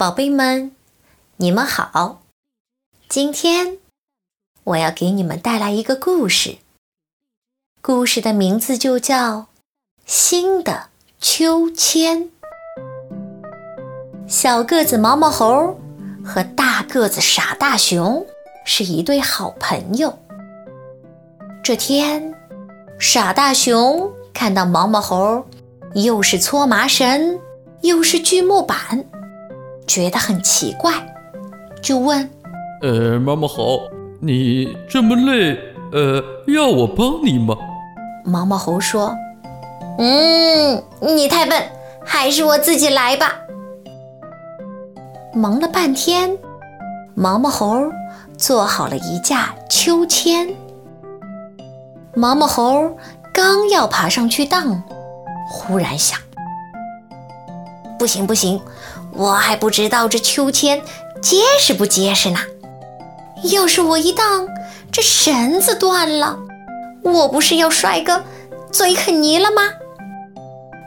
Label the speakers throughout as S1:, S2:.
S1: 宝贝们，你们好！今天我要给你们带来一个故事，故事的名字就叫《新的秋千》。小个子毛毛猴和大个子傻大熊是一对好朋友。这天，傻大熊看到毛毛猴又是搓麻绳，又是锯木板。觉得很奇怪，就问：“
S2: 呃，毛毛猴，你这么累，呃，要我帮你吗？”
S1: 毛毛猴说：“嗯，你太笨，还是我自己来吧。”忙了半天，毛毛猴做好了一架秋千。毛毛猴刚要爬上去荡，忽然想：“不行，不行。”我还不知道这秋千结实不结实呢。要是我一荡，这绳子断了，我不是要摔个嘴啃泥了吗？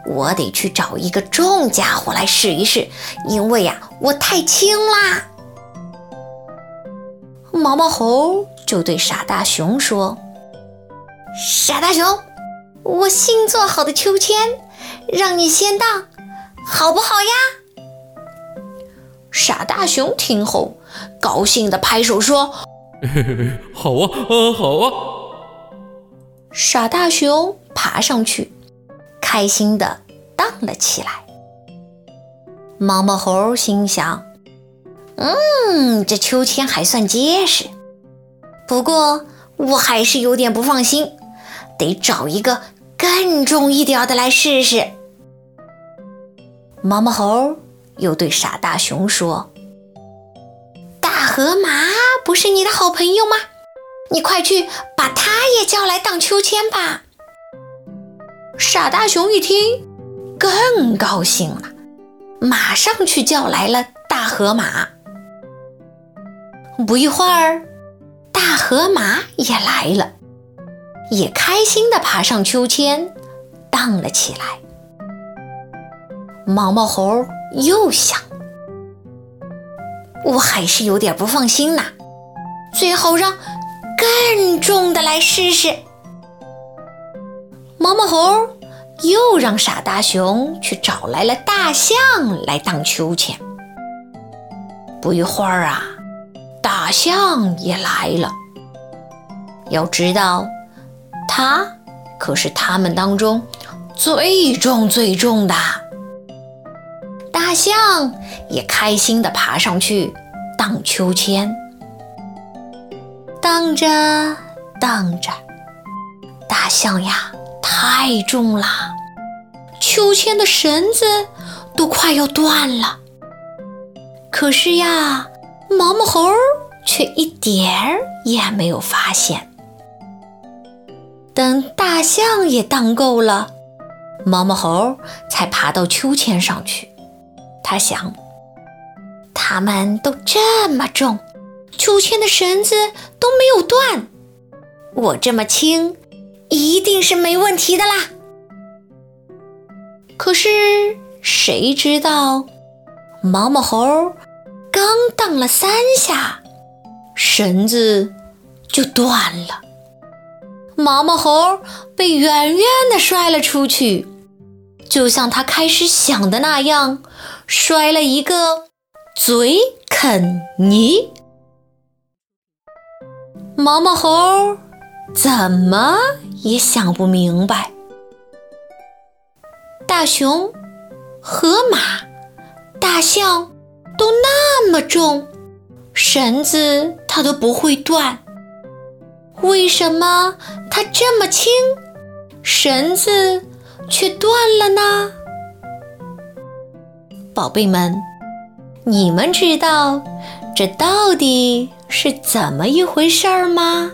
S1: 我得去找一个重家伙来试一试，因为呀，我太轻啦。毛毛猴就对傻大熊说：“傻大熊，我新做好的秋千，让你先荡，好不好呀？”傻大熊听后，高兴地拍手说：“
S2: 嘿嘿嘿，好啊，啊好啊！”
S1: 傻大熊爬上去，开心地荡了起来。毛毛猴心想：“嗯，这秋千还算结实，不过我还是有点不放心，得找一个更重一点的来试试。”毛毛猴。又对傻大熊说：“大河马不是你的好朋友吗？你快去把他也叫来荡秋千吧。”傻大熊一听，更高兴了，马上去叫来了大河马。不一会儿，大河马也来了，也开心地爬上秋千，荡了起来。毛毛猴。又想，我还是有点不放心呐，最好让更重的来试试。毛毛猴又让傻大熊去找来了大象来荡秋千。不一会儿啊，大象也来了。要知道，它可是他们当中最重最重的。象也开心地爬上去荡秋千，荡着荡着，大象呀太重了，秋千的绳子都快要断了。可是呀，毛毛猴却一点儿也没有发现。等大象也荡够了，毛毛猴才爬到秋千上去。他想，他们都这么重，秋千的绳子都没有断，我这么轻，一定是没问题的啦。可是谁知道，毛毛猴刚荡了三下，绳子就断了，毛毛猴被远远的摔了出去。就像他开始想的那样，摔了一个嘴啃泥。毛毛猴怎么也想不明白，大熊、河马、大象都那么重，绳子它都不会断，为什么它这么轻，绳子？却断了呢，宝贝们，你们知道这到底是怎么一回事儿吗？